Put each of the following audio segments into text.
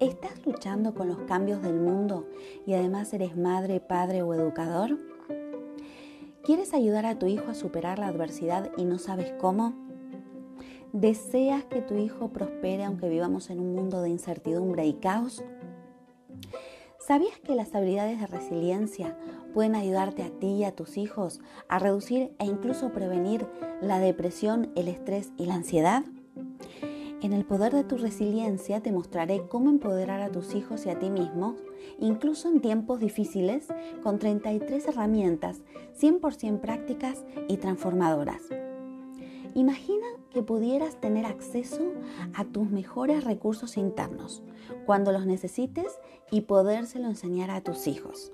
¿Estás luchando con los cambios del mundo y además eres madre, padre o educador? ¿Quieres ayudar a tu hijo a superar la adversidad y no sabes cómo? ¿Deseas que tu hijo prospere aunque vivamos en un mundo de incertidumbre y caos? ¿Sabías que las habilidades de resiliencia pueden ayudarte a ti y a tus hijos a reducir e incluso prevenir la depresión, el estrés y la ansiedad? En el poder de tu resiliencia te mostraré cómo empoderar a tus hijos y a ti mismo, incluso en tiempos difíciles, con 33 herramientas 100% prácticas y transformadoras. Imagina que pudieras tener acceso a tus mejores recursos internos cuando los necesites y podérselo enseñar a tus hijos.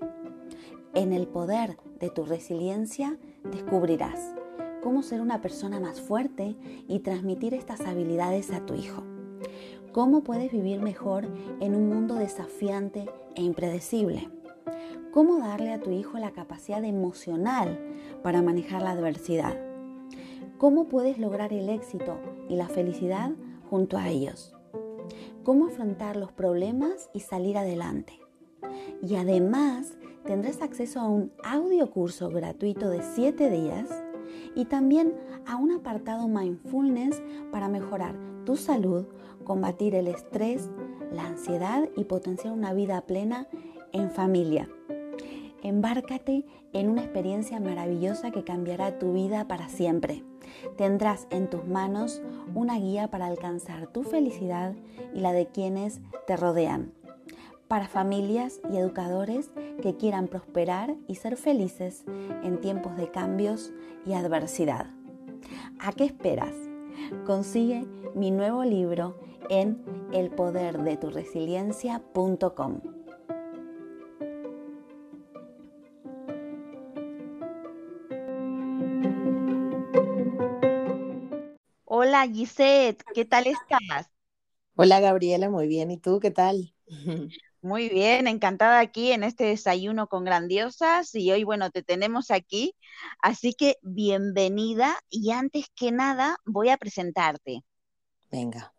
En el poder de tu resiliencia descubrirás cómo ser una persona más fuerte y transmitir estas habilidades a tu hijo. Cómo puedes vivir mejor en un mundo desafiante e impredecible. Cómo darle a tu hijo la capacidad emocional para manejar la adversidad. Cómo puedes lograr el éxito y la felicidad junto a ellos. Cómo afrontar los problemas y salir adelante. Y además tendrás acceso a un audio curso gratuito de 7 días y también a un apartado mindfulness para mejorar tu salud, combatir el estrés, la ansiedad y potenciar una vida plena en familia. Embárcate en una experiencia maravillosa que cambiará tu vida para siempre. Tendrás en tus manos una guía para alcanzar tu felicidad y la de quienes te rodean para familias y educadores que quieran prosperar y ser felices en tiempos de cambios y adversidad. ¿A qué esperas? Consigue mi nuevo libro en elpoderdeturesiliencia.com. Hola Gisette, ¿qué tal estás? Hola Gabriela, muy bien. ¿Y tú qué tal? Muy bien, encantada aquí en este desayuno con grandiosas y hoy, bueno, te tenemos aquí, así que bienvenida y antes que nada voy a presentarte. Venga.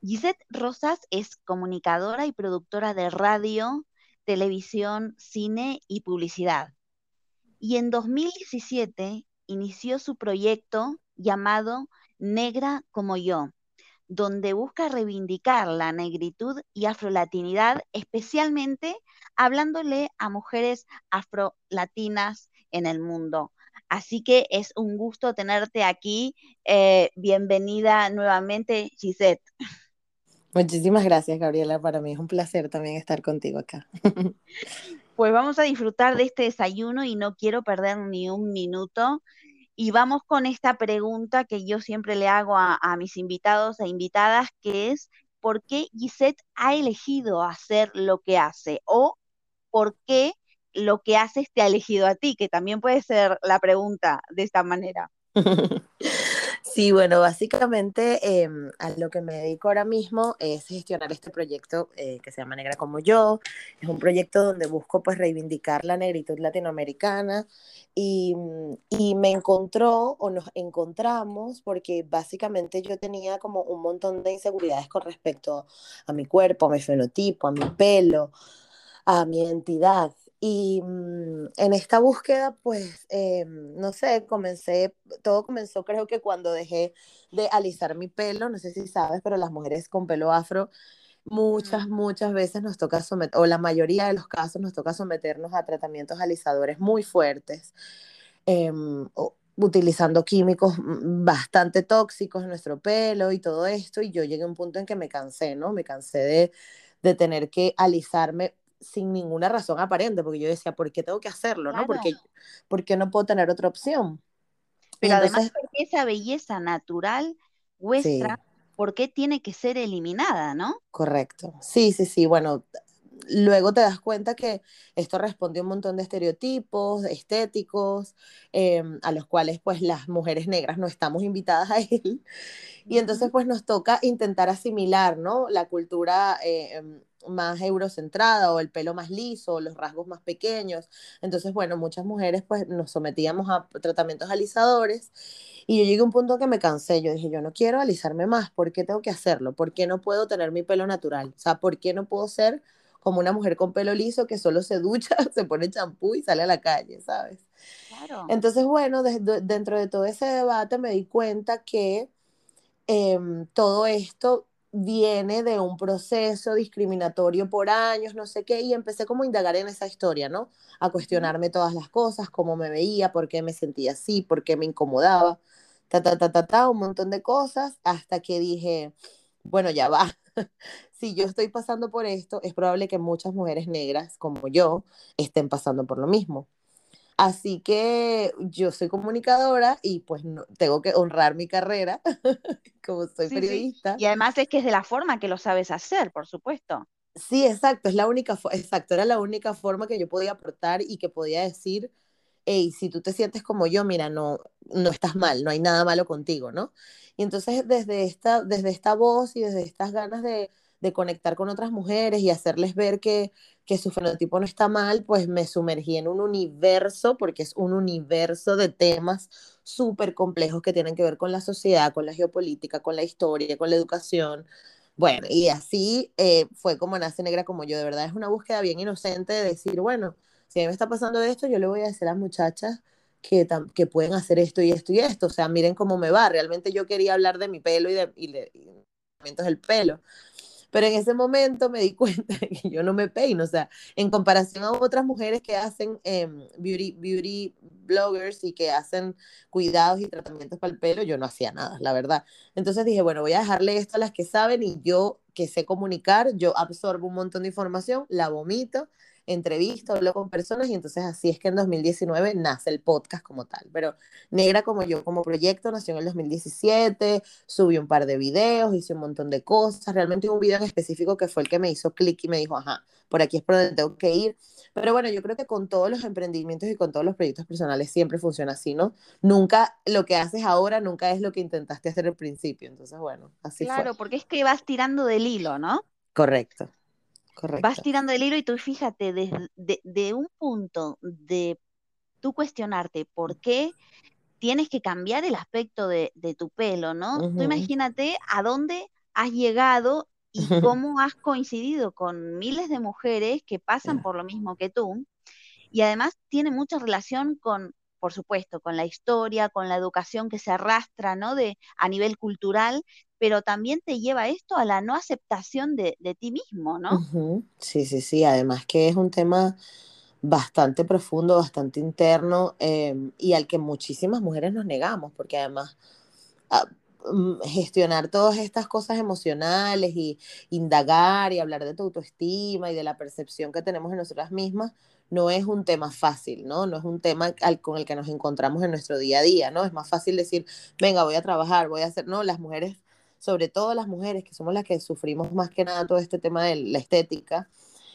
Gisette Rosas es comunicadora y productora de radio, televisión, cine y publicidad. Y en 2017 inició su proyecto llamado Negra como yo, donde busca reivindicar la negritud y afrolatinidad, especialmente hablándole a mujeres afrolatinas en el mundo. Así que es un gusto tenerte aquí. Eh, bienvenida nuevamente, Gisette. Muchísimas gracias, Gabriela. Para mí es un placer también estar contigo acá. Pues vamos a disfrutar de este desayuno y no quiero perder ni un minuto. Y vamos con esta pregunta que yo siempre le hago a, mis invitados e invitadas, que es, ¿por qué Gisette ha elegido hacer lo que hace? O ¿por qué lo que haces te ha elegido a ti? Que también puede ser la pregunta de esta manera. Sí, bueno, básicamente em, a lo que me dedico ahora mismo es gestionar este proyecto eh, que se llama Negra como yo. Es un proyecto donde busco pues reivindicar la negritud latinoamericana y, y me encontró o nos encontramos porque básicamente yo tenía como un montón de inseguridades con respecto a mi cuerpo, a mi fenotipo, a mi pelo, a mi identidad. Y mm, en esta búsqueda, pues, eh, no sé, comencé, todo comenzó creo que cuando dejé de alisar mi pelo, no sé si sabes, pero las mujeres con pelo afro, muchas, muchas veces nos toca someter, o la mayoría de los casos nos toca someternos a tratamientos alisadores muy fuertes, em, utilizando químicos mm, bastante tóxicos en nuestro pelo y todo esto, y yo llegué a un punto en que me cansé, ¿no? Me cansé de, de tener que alisarme sin ninguna razón aparente, porque yo decía, ¿por qué tengo que hacerlo? ¿no? Porque, porque no puedo tener otra opción. Pero además, porque esa belleza natural vuestra, ¿por qué tiene que ser eliminada, no? Correcto. Sí, sí, sí. Bueno, luego te das cuenta que esto responde a un montón de estereotipos estéticos, em, a los cuales pues las mujeres negras no estamos invitadas a él. Y entonces pues nos toca intentar asimilar, ¿no? La cultura eh, em, más eurocentrada o el pelo más liso o los rasgos más pequeños. Entonces, bueno, muchas mujeres pues nos sometíamos a tratamientos alisadores y yo llegué a un punto que me cansé. Yo dije, yo no quiero alisarme más, ¿por qué tengo que hacerlo? ¿Por qué no puedo tener mi pelo natural? O sea, ¿por qué no puedo ser como una mujer con pelo liso que solo se ducha, se pone champú y sale a la calle, ¿sabes? Claro. Entonces, bueno, dentro de todo ese debate me di cuenta que em, todo esto viene de un proceso discriminatorio por años, no sé qué, y empecé como a indagar en esa historia, ¿no? A cuestionarme todas las cosas, cómo me veía, por qué me sentía así, por qué me incomodaba, ta, ta, ta, ta, ta, un montón de cosas, hasta que dije, bueno, ya va. si yo estoy pasando por esto, es probable que muchas mujeres negras como yo estén pasando por lo mismo. Así que yo soy comunicadora y pues no, tengo que honrar mi carrera como soy periodista. Y además es que es de la forma que lo sabes hacer, por supuesto. Sí, exacto, es la única, exacto, era la única forma que yo podía aportar y que podía decir, hey, si tú te sientes como yo, mira, no, no estás mal, no hay nada malo contigo, ¿no? Y entonces desde esta, desde esta voz y desde estas ganas de, de conectar con otras mujeres y hacerles ver que, que su fenotipo no está mal, pues me sumergí en un universo, porque es un universo de temas súper complejos que tienen que ver con la sociedad, con la geopolítica, con la historia, con la educación. Bueno, y así eh, fue como nace Negra como yo. De verdad es una búsqueda bien inocente de decir, bueno, si a mí me está pasando esto, yo le voy a decir a las muchachas que, que pueden hacer esto y esto y esto. O sea, miren cómo me va. Realmente yo quería hablar de mi pelo y de, y de, y de del pelo. Pero en ese momento me di cuenta que yo no me peino, o sea, en comparación a otras mujeres que hacen em, beauty, beauty bloggers y que hacen cuidados y tratamientos para el pelo, yo no hacía nada, la verdad. Entonces dije, bueno, voy a dejarle esto a las que saben y yo que sé comunicar, yo absorbo un montón de información, la vomito entrevisto, hablo con personas y entonces así es que en 2019 nace el podcast como tal. Pero Negra como yo, como proyecto, nació en el 2017, subí un par de videos, hice un montón de cosas, realmente un video en específico que fue el que me hizo clic y me dijo, ajá, por aquí es por donde tengo que ir. Pero bueno, yo creo que con todos los emprendimientos y con todos los proyectos personales siempre funciona así, ¿no? Nunca lo que haces ahora, nunca es lo que intentaste hacer al principio. Entonces, bueno, así claro, Claro, porque es que vas tirando del hilo, ¿no? Correcto. Vas tirando el hilo y tú fíjate, desde de, un punto de tú cuestionarte por qué tienes que cambiar el aspecto de, tu pelo, ¿no? Tú imagínate a dónde has llegado y cómo has coincidido con miles de mujeres que pasan por lo mismo que tú. Y además tiene mucha relación con, por supuesto, con la historia, con la educación que se arrastra, ¿no? De, a nivel cultural, pero también te lleva esto a la no aceptación de, ti mismo, ¿no? Sí, sí, sí, además que es un tema bastante profundo, bastante interno em, y al que muchísimas mujeres nos negamos, porque además, ah, mm, gestionar todas estas cosas emocionales y indagar y hablar de tu autoestima y de la percepción que tenemos de nosotras mismas no es un tema fácil, ¿no? No es un tema con el que nos encontramos en nuestro día a día, ¿no? Es más fácil decir, venga, voy a trabajar, voy a hacer, no, las mujeres, sobre todo las mujeres, que somos las que sufrimos más que nada todo este tema de la estética,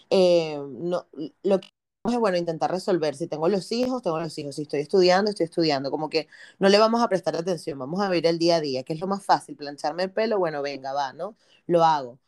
eh, no, lo que es bueno intentar resolver. Si tengo los hijos, tengo los hijos. Si estoy estudiando, estoy estudiando. Como que no le vamos a prestar atención, vamos a vivir el día a día, que es lo más fácil. Plancharme el pelo, bueno, venga, va, ¿no? Lo hago.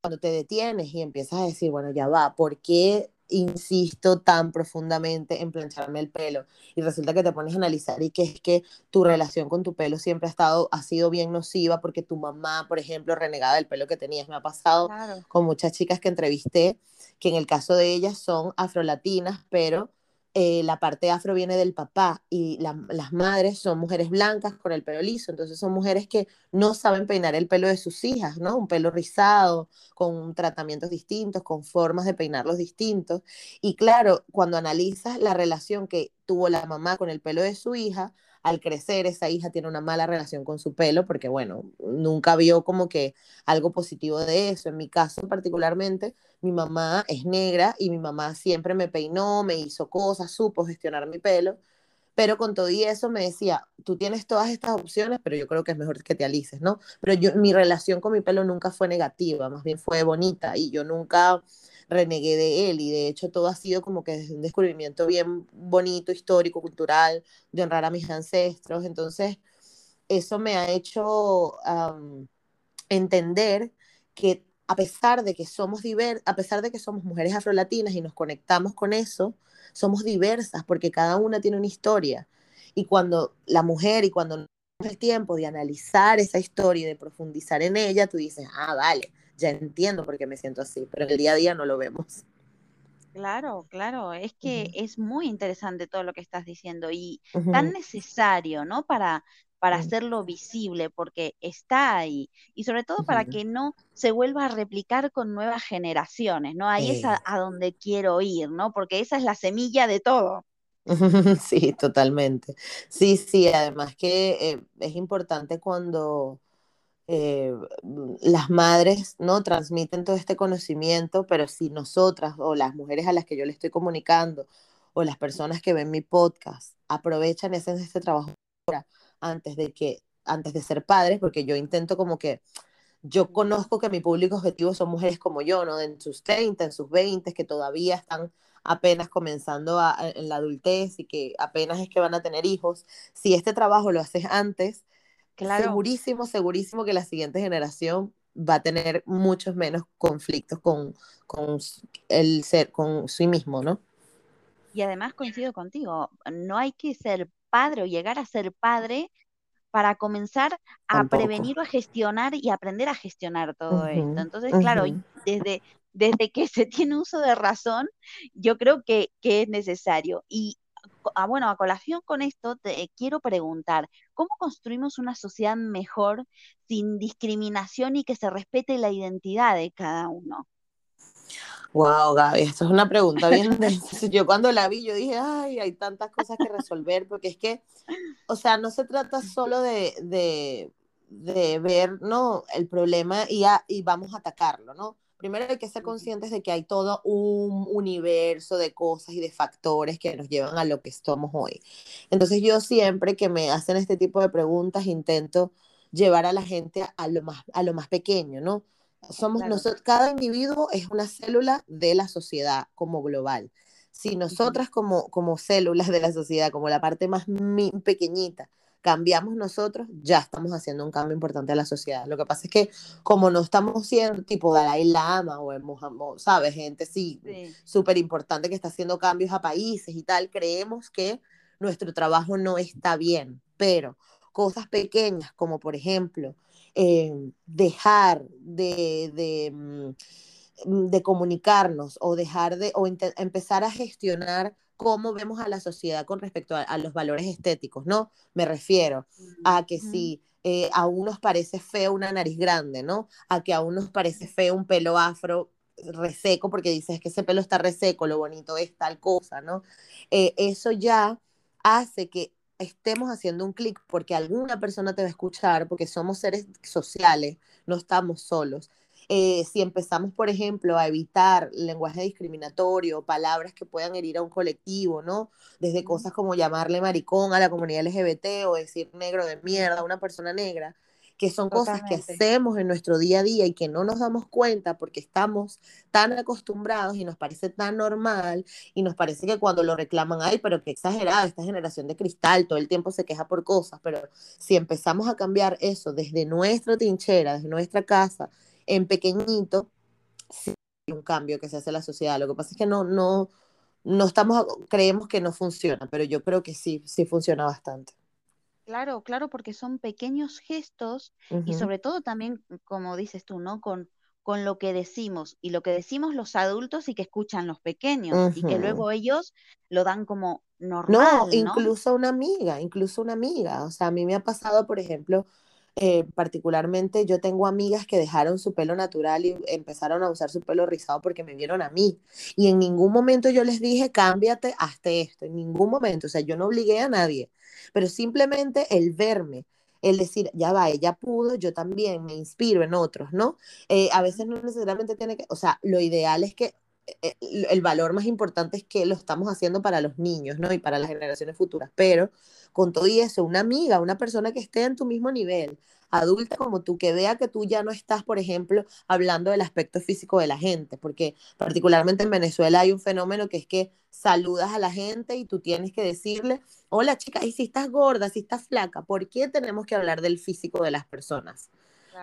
Cuando te detienes y empiezas a decir, bueno, ya va, ¿por qué insisto tan profundamente en plancharme el pelo y resulta que te pones a analizar y que es que tu relación con tu pelo siempre ha estado ha sido bien nociva porque tu mamá, por ejemplo, renegaba del pelo que tenías. Me ha pasado con muchas chicas que entrevisté que en el caso de ellas son afrolatinas, pero eh, la parte afro viene del papá y las madres son mujeres blancas con el pelo liso, entonces son mujeres que no saben peinar el pelo de sus hijas, ¿no? Un pelo rizado, con tratamientos distintos, con formas de peinarlos distintos. Y claro, cuando analizas la relación que tuvo la mamá con el pelo de su hija, al crecer esa hija tiene una mala relación con su pelo porque, bueno, nunca vio como que algo positivo de eso. En mi caso particularmente, mi mamá es negra y mi mamá siempre me peinó, me hizo cosas, supo gestionar mi pelo, pero con todo y eso me decía, tú tienes todas estas opciones, pero yo creo que es mejor que te alices, ¿no? Pero yo, mi relación con mi pelo nunca fue negativa, más bien fue bonita y yo nunca renegué de él y de hecho todo ha sido como que un descubrimiento bien bonito, histórico, cultural, de honrar a mis ancestros, entonces eso me ha hecho entender que a pesar de que somos diver a pesar de que somos mujeres afrolatinas y nos conectamos con eso, somos diversas porque cada una tiene una historia. Y cuando la mujer y cuando el tiempo de analizar esa historia y de profundizar en ella, tú dices, ah, vale, ya entiendo por qué me siento así, pero en el día a día no lo vemos. Claro, claro, es que es muy interesante todo lo que estás diciendo y tan necesario, ¿no? Para, para hacerlo visible, porque está ahí. Y sobre todo para que no se vuelva a replicar con nuevas generaciones, ¿no? Ahí es a, donde quiero ir, ¿no? Porque esa es la semilla de todo. Sí, totalmente. Sí, sí, además que eh, es importante cuando eh, las madres no transmiten todo este conocimiento, pero si nosotras o las mujeres a las que yo le estoy comunicando o las personas que ven mi podcast aprovechan ese, este trabajo antes de que antes de ser padres, porque yo intento como que yo conozco que mi público objetivo son mujeres como yo, ¿no? En sus 30, en sus 20, que todavía están apenas comenzando en la adultez y que apenas es que van a tener hijos. Si este trabajo lo haces antes, Segurísimo, segurísimo que la siguiente generación va a tener muchos menos conflictos con, con el ser, con sí mismo, ¿no? Y además coincido contigo, no hay que ser padre o llegar a ser padre para comenzar a prevenir o a gestionar y aprender a gestionar todo esto. Entonces, claro, desde, desde que se tiene uso de razón, yo creo que, que es necesario. Y ah, bueno, a colación con esto, te quiero preguntar, ¿cómo construimos una sociedad mejor sin discriminación y que se respete la identidad de cada uno? Wow, Gaby, esto es una pregunta bien Yo cuando la vi, yo dije, ay, hay tantas cosas que resolver, porque es que, o sea, no se trata solo de, de, de ver, ¿no? El problema y, y vamos a atacarlo, ¿no? Primero hay que ser conscientes de que hay todo un universo de cosas y de factores que nos llevan a lo que somos hoy. Entonces yo siempre que me hacen este tipo de preguntas intento llevar a la gente a lo más, a lo más pequeño, ¿no? Somos nosotros, cada individuo es una célula de la sociedad como global. Si nosotras como, como células de la sociedad, como la parte más pequeñita, cambiamos nosotros, ya estamos haciendo un cambio importante a la sociedad. Lo que pasa es que como no estamos siendo tipo Dalai Lama o, ¿sabes? Gente sí, súper importante que está haciendo cambios a países y tal, creemos que nuestro trabajo no está bien, pero cosas pequeñas como por ejemplo eh, dejar de, de, mm, de, comunicarnos o dejar de o empezar a gestionar cómo vemos a la sociedad con respecto a, los valores estéticos, ¿no? Me refiero a que si eh, a unos parece feo una nariz grande, ¿no? A que a unos parece feo un pelo afro reseco porque dices que ese pelo está reseco, lo bonito es tal cosa, ¿no? Eh, eso ya hace que estemos haciendo un clic porque alguna persona te va a escuchar, porque somos seres sociales, no estamos solos. Eh, si empezamos, por ejemplo, a evitar lenguaje discriminatorio, palabras que puedan herir a un colectivo, ¿no? Desde cosas como llamarle maricón a la comunidad LGBT o decir negro de mierda a una persona negra, que son cosas que hacemos en nuestro día a día y que no nos damos cuenta porque estamos tan acostumbrados y nos parece tan normal y nos parece que cuando lo reclaman, ay, pero qué exagerada, esta generación de cristal todo el tiempo se queja por cosas, pero si empezamos a cambiar eso desde nuestra trinchera, desde nuestra casa, en pequeñito, sí hay un cambio que se hace en la sociedad. Lo que pasa es que no, no, no estamos, creemos que no funciona, pero yo creo que sí, sí funciona bastante. Claro, claro, porque son pequeños gestos y sobre todo también, como dices tú, ¿no? Con, con lo que decimos y lo que decimos los adultos y que escuchan los pequeños y que luego ellos lo dan como normal. No, incluso una amiga, incluso una amiga. O sea, a mí me ha pasado, por ejemplo, eh, particularmente yo tengo amigas que dejaron su pelo natural y empezaron a usar su pelo rizado porque me vieron a mí. Y en ningún momento yo les dije, cámbiate, hasta esto, en ningún momento. O sea, yo no obligué a nadie pero simplemente el verme, el decir, ya va, ella pudo, yo también me inspiro en otros, ¿no? Eh, a veces no necesariamente tiene que, o sea, lo ideal es que el valor más importante es que lo estamos haciendo para los niños, ¿no? Y para las generaciones futuras, pero con todo y eso, una amiga, una persona que esté en tu mismo nivel, adulta como tú, que vea que tú ya no estás, por ejemplo, hablando del aspecto físico de la gente, porque particularmente en Venezuela hay un fenómeno que es que saludas a la gente y tú tienes que decirle, hola chica, y si estás gorda, si estás flaca, ¿por qué tenemos que hablar del físico de las personas?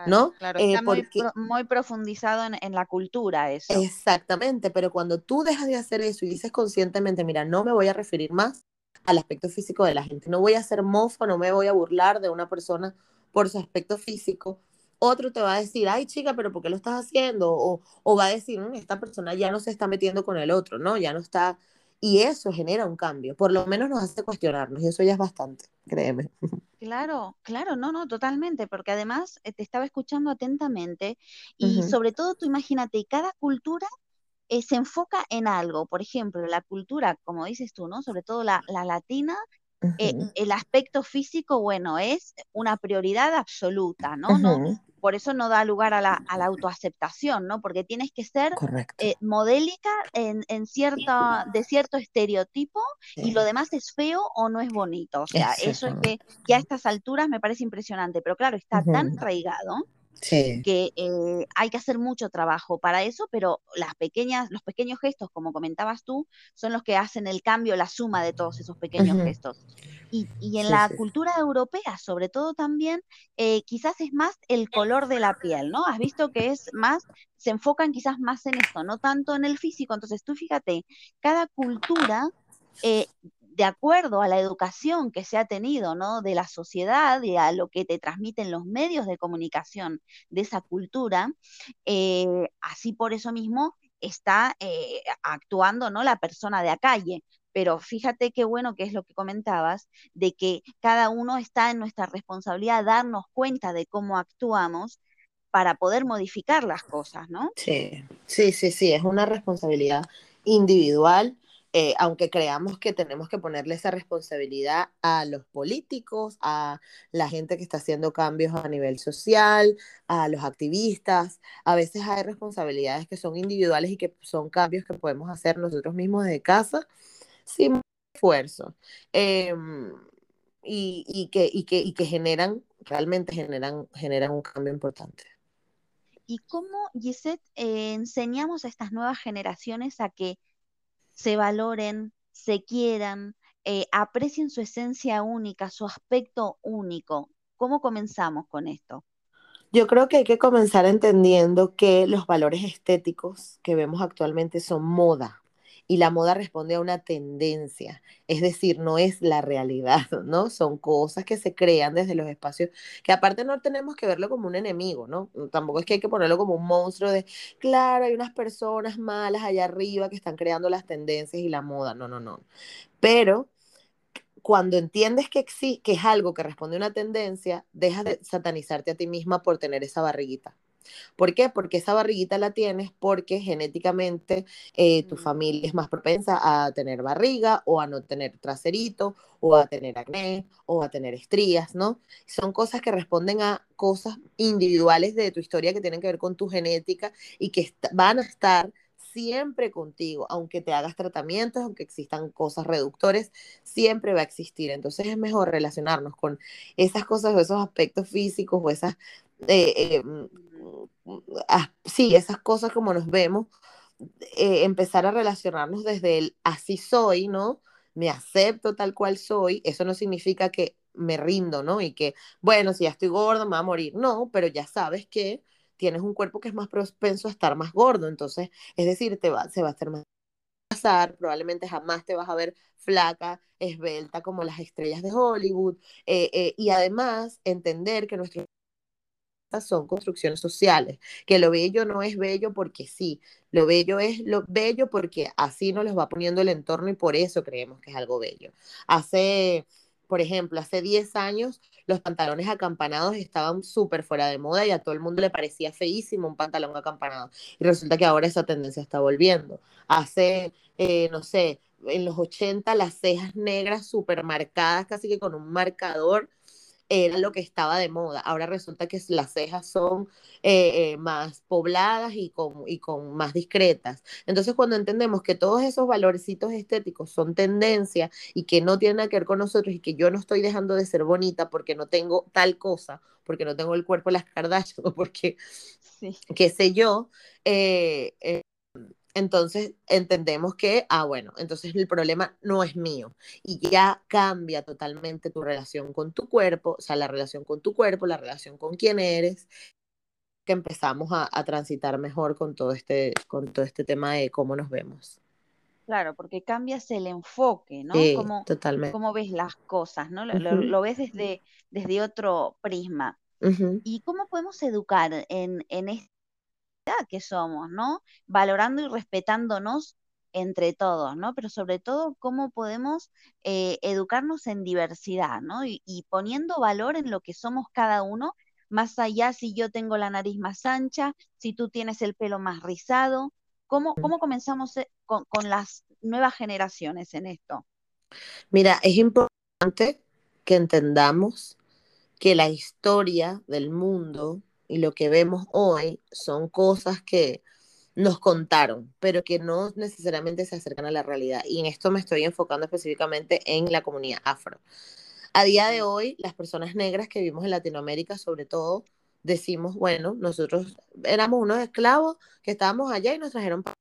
¿No? Claro, eh, está muy, profundizado en, la cultura eso. Exactamente, pero cuando tú dejas de hacer eso y dices conscientemente, mira, no me voy a referir más al aspecto físico de la gente, no voy a ser mofa, no me voy a burlar de una persona por su aspecto físico, otro te va a decir, ay chica, pero ¿por qué lo estás haciendo? O, o va a decir, mm, esta persona ya no se está metiendo con el otro, ¿no? Ya no está... Y eso genera un cambio, por lo menos nos hace cuestionarnos y eso ya es bastante, créeme. Claro, claro, no, no, totalmente, porque además eh, te estaba escuchando atentamente y sobre todo tú imagínate, cada cultura eh, se enfoca en algo, por ejemplo, la cultura, como dices tú, ¿no? Sobre todo la, la latina, eh, el aspecto físico, bueno, es una prioridad absoluta, ¿no? no por eso no da lugar a la, a la autoaceptación, ¿no? Porque tienes que ser eh, modélica en, en cierta, de cierto estereotipo y lo demás es feo o no es bonito. O sea, eso, es que, que, a estas alturas me parece impresionante, pero claro, está tan arraigado que eh, hay que hacer mucho trabajo para eso, pero las pequeñas, los pequeños gestos, como comentabas tú, son los que hacen el cambio, la suma de todos esos pequeños gestos. Y, en la cultura europea, sobre todo también, eh, quizás es más el color de la piel, ¿no? Has visto que es más, se enfocan quizás más en esto, no tanto en el físico. Entonces tú fíjate, cada cultura eh, de acuerdo a la educación que se ha tenido, ¿no? De la sociedad y a lo que te transmiten los medios de comunicación de esa cultura, eh, así por eso mismo está eh, actuando, ¿no? La persona de a calle. Pero fíjate qué bueno que es lo que comentabas, de que cada uno está en nuestra responsabilidad darnos cuenta de cómo actuamos para poder modificar las cosas, ¿no? Sí, sí, sí, sí, es una responsabilidad individual eh, aunque creamos que tenemos que ponerle esa responsabilidad a los políticos, a la gente que está haciendo cambios a nivel social, a los activistas, a veces hay responsabilidades que son individuales y que son cambios que podemos hacer nosotros mismos desde casa sin esfuerzo. Em, y, que, y, que, y que generan, realmente generan, generan un cambio importante. ¿Y cómo, Gisette, eh, enseñamos a estas nuevas generaciones a que se valoren, se quieran, eh, aprecien su esencia única, su aspecto único. ¿Cómo comenzamos con esto? Yo creo que hay que comenzar entendiendo que los valores estéticos que vemos actualmente son moda y la moda responde a una tendencia, es decir, no es la realidad, ¿no? Son cosas que se crean desde los espacios, que aparte no tenemos que verlo como un enemigo, ¿no? Tampoco es que hay que ponerlo como un monstruo de, claro, hay unas personas malas allá arriba que están creando las tendencias y la moda, no, no, no. Pero cuando entiendes que, que es algo que responde a una tendencia, dejas de satanizarte a ti misma por tener esa barriguita ¿Por qué? Porque esa barriguita la tienes porque genéticamente eh, tu Mm. familia es más propensa a tener barriga o a no tener traserito o a tener acné o a tener estrías, ¿no? Son cosas que responden a cosas individuales de tu historia que tienen que ver con tu genética y que van a estar siempre contigo, aunque te hagas tratamientos, aunque existan cosas reductores, siempre va a existir. Entonces es mejor relacionarnos con esas cosas o esos aspectos físicos o esas, eh, eh, mm, mm, ah, sí, esas cosas como nos vemos, eh, empezar a relacionarnos desde el así soy, ¿no? Me acepto tal cual soy, eso no significa que me rindo, ¿no? Y que, bueno, si ya estoy gordo, me va a morir. No, pero ya sabes que tienes un cuerpo que es más propenso a estar más gordo, entonces, es decir, te va, se va a hacer más pasar, probablemente jamás te vas a ver flaca, esbelta como las estrellas de Hollywood, eh, eh, y además entender que nuestros son construcciones sociales, que lo bello no es bello porque sí, lo bello es lo bello porque así nos los va poniendo el entorno y por eso creemos que es algo bello. Hace, por ejemplo, hace 10 años los pantalones acampanados estaban súper fuera de moda y a todo el mundo le parecía feísimo un pantalón acampanado. Y resulta que ahora esa tendencia está volviendo. Hace, eh, no sé, en los 80 las cejas negras súper marcadas, casi que con un marcador era lo que estaba de moda. Ahora resulta que las cejas son eh, eh, más pobladas y con, y con más discretas. Entonces, cuando entendemos que todos esos valorcitos estéticos son tendencia y que no tienen nada que ver con nosotros y que yo no estoy dejando de ser bonita porque no tengo tal cosa, porque no tengo el cuerpo de las Kardashian o porque, Sí. qué sé yo, eh, eh, entonces entendemos que, ah, bueno, entonces el problema no es mío y ya cambia totalmente tu relación con tu cuerpo, o sea, la relación con tu cuerpo, la relación con quién eres, que empezamos a, a transitar mejor con todo este, con todo este tema de cómo nos vemos. Claro, porque cambias el enfoque, ¿no? Sí, Cómo, totalmente. cómo ves las cosas, ¿no? Lo, ves desde, desde otro prisma. ¿Y cómo podemos educar en, en esta que somos, ¿no? Valorando y respetándonos entre todos, ¿no? Pero sobre todo, cómo podemos eh, educarnos en diversidad, ¿no? Y, y poniendo valor en lo que somos cada uno, más allá si yo tengo la nariz más ancha, si tú tienes el pelo más rizado. ¿Cómo, cómo comenzamos eh, con, con las nuevas generaciones en esto? Mira, es importante que entendamos que la historia del mundo y lo que vemos hoy son cosas que nos contaron, pero que no necesariamente se acercan a la realidad. Y en esto me estoy enfocando específicamente en la comunidad afro. A día de hoy, las personas negras que vivimos en Latinoamérica, sobre todo, decimos, bueno, nosotros éramos unos esclavos que estábamos allá y nos trajeron para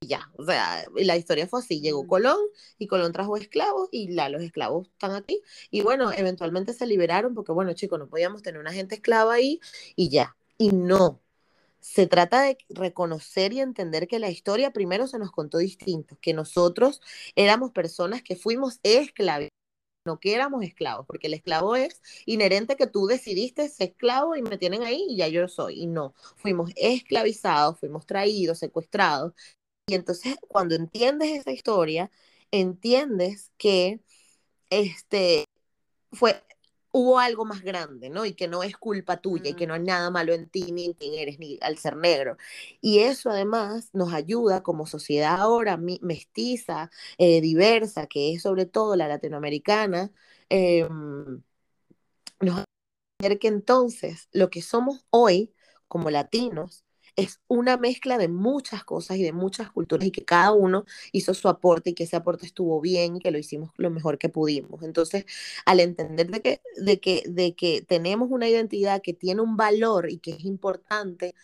ya. O sea, la historia fue así, llegó Colón y Colón trajo esclavos y la, los esclavos están aquí. Y bueno, eventualmente se liberaron porque, bueno, chicos, no podíamos tener una gente esclava ahí y ya. Y no, se trata de reconocer y entender que la historia primero se nos contó distinto, que nosotros éramos personas que fuimos esclavizados, no que éramos esclavos, porque el esclavo es inherente que tú decidiste ser esclavo y me tienen ahí y ya yo soy. Y no, fuimos esclavizados, fuimos traídos, secuestrados. Y entonces cuando entiendes esa historia, entiendes que este fue hubo algo más grande, ¿no? Y que no es culpa tuya y que no hay nada malo en ti ni en quién eres ni al ser negro. Y eso además nos ayuda como sociedad ahora mi- mestiza, eh, diversa, que es sobre todo la latinoamericana, eh, nos hace que entonces lo que somos hoy como latinos es una mezcla de muchas cosas y de muchas culturas y que cada uno hizo su aporte y que ese aporte estuvo bien y que lo hicimos lo mejor que pudimos. Entonces, al entender de que, de que, de que tenemos una identidad que tiene un valor y que es importante,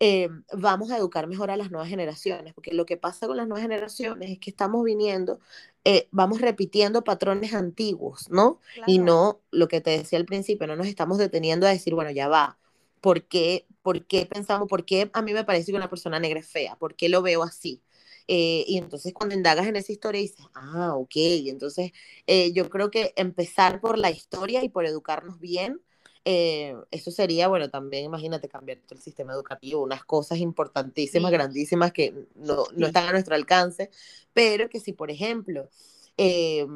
eh, vamos a educar mejor a las nuevas generaciones, porque lo que pasa con las nuevas generaciones es que estamos viniendo, eh, vamos repitiendo patrones antiguos, ¿no? Y no lo que te decía al principio, no nos estamos deteniendo a decir, bueno, ya va, ¿por qué, por qué pensamos, por qué a mí me parece que una persona negra es fea? ¿Por qué lo veo así? Eh, y entonces cuando indagas en esa historia dices, ah, ok, entonces eh, yo creo que empezar por la historia y por educarnos bien eh, eso sería, bueno, también imagínate cambiar todo el sistema educativo, unas cosas importantísimas, Sí, grandísimas que no, no sí. están a nuestro alcance, pero que si, por ejemplo, eh,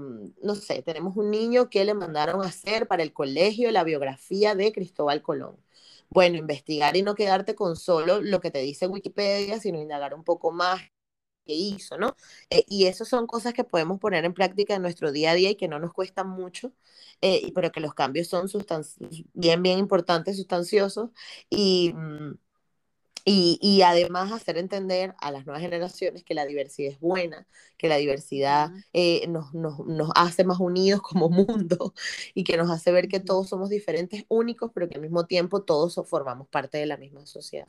no sé, tenemos un niño que le mandaron a hacer para el colegio la biografía de Cristóbal Colón. Bueno, investigar y no quedarte con solo lo que te dice Wikipedia, sino indagar un poco más que hizo, ¿no? Eh, y eso son cosas que podemos poner en práctica en nuestro día a día y que no nos cuestan mucho, eh, pero que los cambios son bien, bien importantes, sustanciosos y... Mm, y, además hacer entender a las nuevas generaciones que la diversidad es buena, que la diversidad eh, nos, nos, nos, hace más unidos como mundo y que nos hace ver que todos somos diferentes, únicos, pero que al mismo tiempo todos formamos parte de la misma sociedad.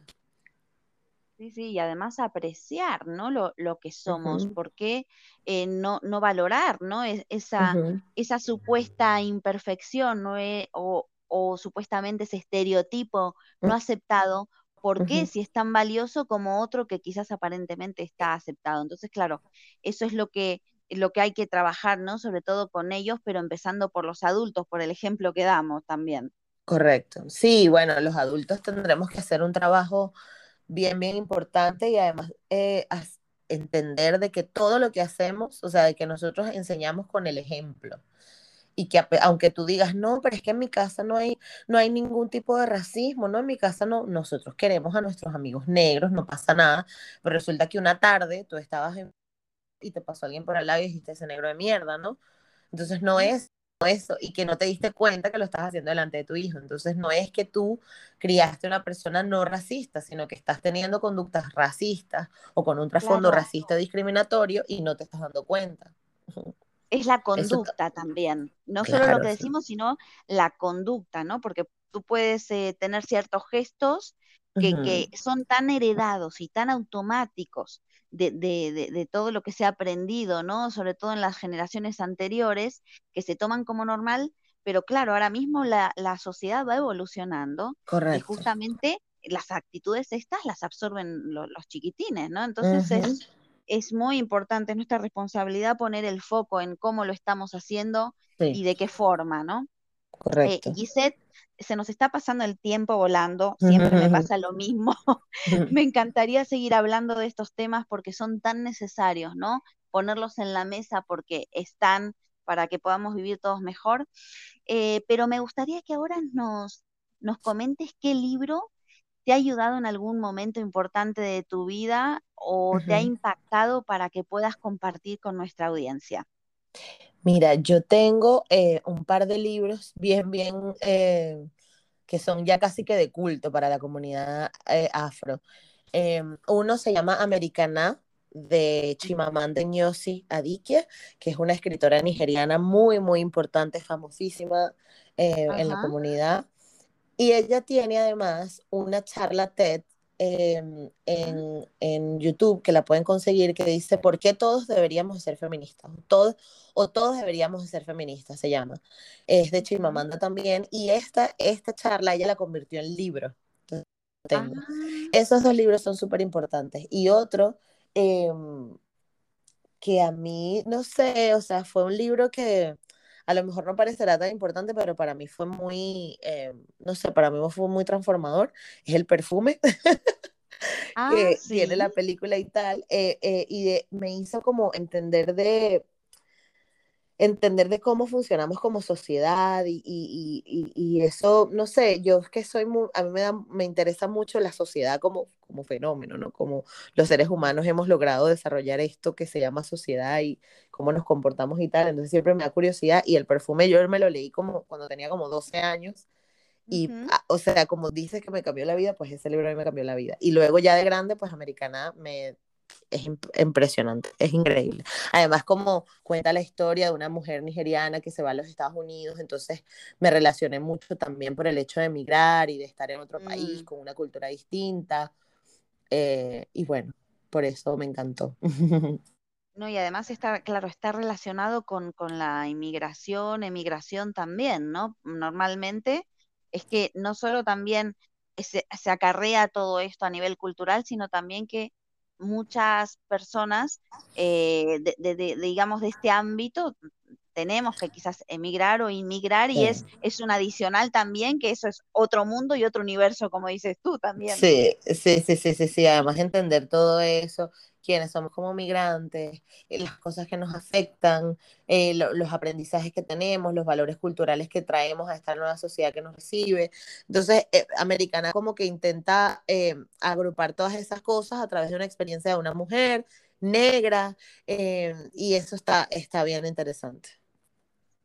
Sí, sí, y además apreciar, ¿no? Lo, lo que somos, porque eh, no, no valorar, ¿no? Es, esa, esa supuesta imperfección, ¿no? Eh, o, o supuestamente ese estereotipo no aceptado, ¿Por qué? Si es tan valioso como otro que quizás aparentemente está aceptado. Entonces, claro, eso es lo que, lo que hay que trabajar, ¿no? Sobre todo con ellos, pero empezando por los adultos, por el ejemplo que damos también. Correcto. Sí, bueno, los adultos tendremos que hacer un trabajo bien, bien importante y además eh, entender de que todo lo que hacemos, o sea, de que nosotros enseñamos con el ejemplo y que aunque tú digas, no, pero es que en mi casa no hay, no hay ningún tipo de racismo, ¿no? En mi casa no, nosotros queremos a nuestros amigos negros, no pasa nada, pero resulta que una tarde tú estabas en, y te pasó alguien por al lado y dijiste ese negro de mierda, ¿no? Entonces no es eso, y que no te diste cuenta que lo estás haciendo delante de tu hijo. Entonces no es que tú criaste una persona no racista, sino que estás teniendo conductas racistas o con un trasfondo racista discriminatorio y no te estás dando cuenta es la conducta también, no solo lo que decimos, sino la conducta, ¿no? Porque tú puedes eh, tener ciertos gestos que, son tan heredados y tan automáticos de, de, todo lo que se ha aprendido, ¿no? Sobre todo en las generaciones anteriores, que se toman como normal, pero claro, ahora mismo la, sociedad va evolucionando y justamente las actitudes estas las absorben los chiquitines, ¿no? Entonces es es muy importante, es nuestra responsabilidad poner el foco en cómo lo estamos haciendo y de qué forma, ¿no? Eh, Correcto. Gisette, se nos está pasando el tiempo volando, siempre me pasa lo mismo. me encantaría seguir hablando de estos temas porque son tan necesarios, ¿no? Ponerlos en la mesa porque están para que podamos vivir todos mejor. Eh, pero me gustaría que ahora nos, nos comentes qué libro te ha ayudado en algún momento importante de tu vida o te ha impactado para que puedas compartir con nuestra audiencia? Mira, yo tengo eh, un par de libros bien, bien, eh, que son ya casi que de culto para la comunidad eh, afro. Em, uno se llama Americana, de Chimamanda Ngozi Adichie, que es una escritora nigeriana muy, muy importante, famosísima en la comunidad. Y ella tiene además una charla TED em, en, en, YouTube que la pueden conseguir que dice ¿por qué todos deberíamos ser feministas? Todos, o todos deberíamos ser feministas, se llama. Es de Chimamanda también. Y esta, esta charla ella la convirtió en libro. tengo. Ah. Esos dos libros son súper importantes. Y otro em, que a mí, no sé, o sea, fue un libro que a lo mejor no parecerá tan importante, pero para mí fue muy, eh, no sé, para mí fue muy transformador, es el perfume. Ah, que tiene la película y tal, eh, eh, y me hizo como entender de, entender de cómo funcionamos como sociedad y, y, y, eso, no sé, yo es que soy muy, a mí me, da, me interesa mucho la sociedad como, como fenómeno, ¿no? Como los seres humanos hemos logrado desarrollar esto que se llama sociedad y cómo nos comportamos y tal, entonces siempre me da curiosidad y el perfume yo me lo leí como cuando tenía como 12 años y, ah, o sea, como dices que me cambió la vida, pues ese libro a mí me cambió la vida. Y luego ya de grande, pues Americana me es impresionante, es increíble. Además, como cuenta la historia de una mujer nigeriana que se va a los Estados Unidos, entonces me relacioné mucho también por el hecho de emigrar y de estar en otro país mm. con una cultura distinta. Eh, y bueno, por eso me encantó. No, y además está, claro, está relacionado con, con la inmigración, emigración también, ¿no? Normalmente es que no solo también se, se acarrea todo esto a nivel cultural, sino también que muchas personas, eh, de, digamos, de este ámbito, tenemos que quizás emigrar o inmigrar y es, es un adicional también, que eso es otro mundo y otro universo, como dices tú también. Sí, sí, sí, sí, sí, sí. además entender todo eso quiénes somos como migrantes, eh, las cosas que nos afectan, eh, los aprendizajes que tenemos, los valores culturales que traemos a esta nueva sociedad que nos recibe. Entonces, eh, Americana como que intenta agrupar todas esas cosas a través de una experiencia de una mujer negra y eso está, está bien interesante.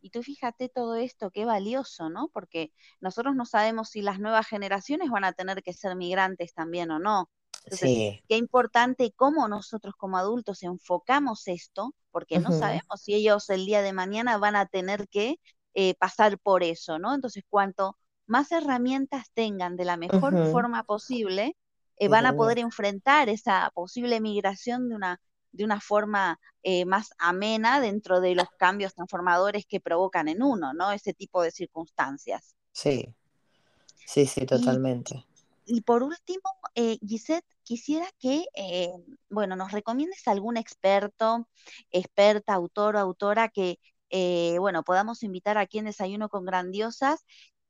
Y tú fíjate todo esto, qué valioso, ¿no? Porque nosotros no sabemos si las nuevas generaciones van a tener que ser migrantes también o no. Entonces, qué importante cómo nosotros como adultos enfocamos esto, porque no sabemos si ellos el día de mañana van a tener que eh, pasar por eso, ¿no? Entonces, cuanto más herramientas tengan de la mejor forma posible, eh, van a poder enfrentar esa posible migración de una, de una forma eh, más amena dentro de los cambios transformadores que provocan en uno, ¿no? Ese tipo de circunstancias. Sí, sí, sí, totalmente. Y por último, eh, Gisette, quisiera que, eh, bueno, nos recomiendes algún experto, experta, autor o autora que, eh, bueno, podamos invitar aquí en Desayuno con Grandiosas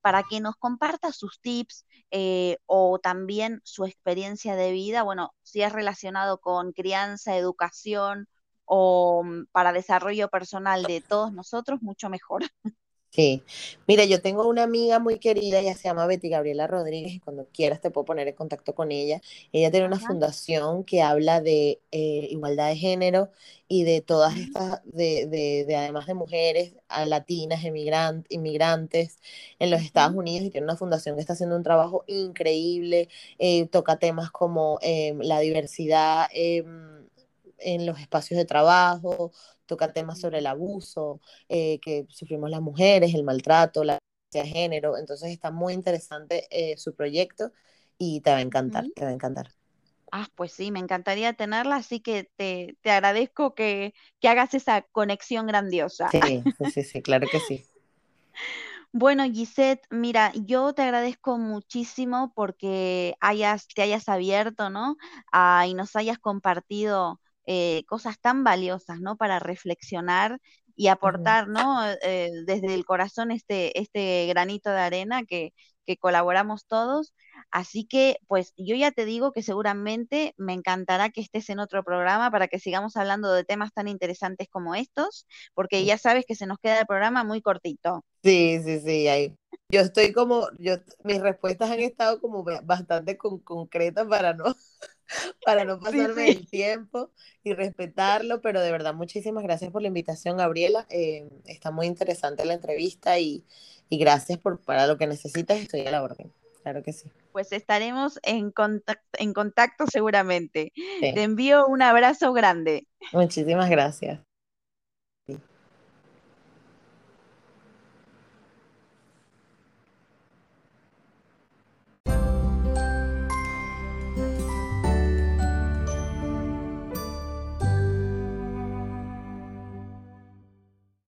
para que nos comparta sus tips eh, o también su experiencia de vida, bueno, si es relacionado con crianza, educación o mm, para desarrollo personal de todos nosotros, mucho mejor. Sí, mira, yo tengo una amiga muy querida, ella se llama Betty Gabriela Rodríguez, y cuando quieras te puedo poner en contacto con ella. Ella tiene una fundación que habla de eh, igualdad de género y de todas estas, de, de, además de mujeres latinas, inmigrantes en los Estados Unidos, y tiene una fundación que está haciendo un trabajo increíble, eh, toca temas como em, la diversidad em, en los espacios de trabajo, toca temas sobre el abuso eh, que sufrimos las mujeres, el maltrato, la de género. Entonces está muy interesante eh, su proyecto y te va a encantar, te va a encantar. Ah, pues sí, me encantaría tenerla, así que te, agradezco que, hagas esa conexión grandiosa. Sí, sí, sí, claro que sí. Bueno, Gisette, mira, yo te agradezco muchísimo porque hayas, te hayas abierto, ¿no? Ah, y nos hayas compartido eh, cosas tan valiosas, ¿no? Para reflexionar y aportar, ¿no? Eh, desde el corazón este, este granito de arena que, que colaboramos todos. Así que, pues yo ya te digo que seguramente me encantará que estés en otro programa para que sigamos hablando de temas tan interesantes como estos, porque ya sabes que se nos queda el programa muy cortito. Sí, sí, sí. Ahí. Yo estoy como, yo, mis respuestas han estado como bastante concretas para no para no pasarme el tiempo y respetarlo, pero de verdad muchísimas gracias por la invitación, Gabriela. Eh, está muy interesante la entrevista y, gracias por para lo que necesitas, estoy a la orden. Claro que sí. Pues estaremos en contacto, en contacto seguramente. Te envío un abrazo grande. Muchísimas gracias.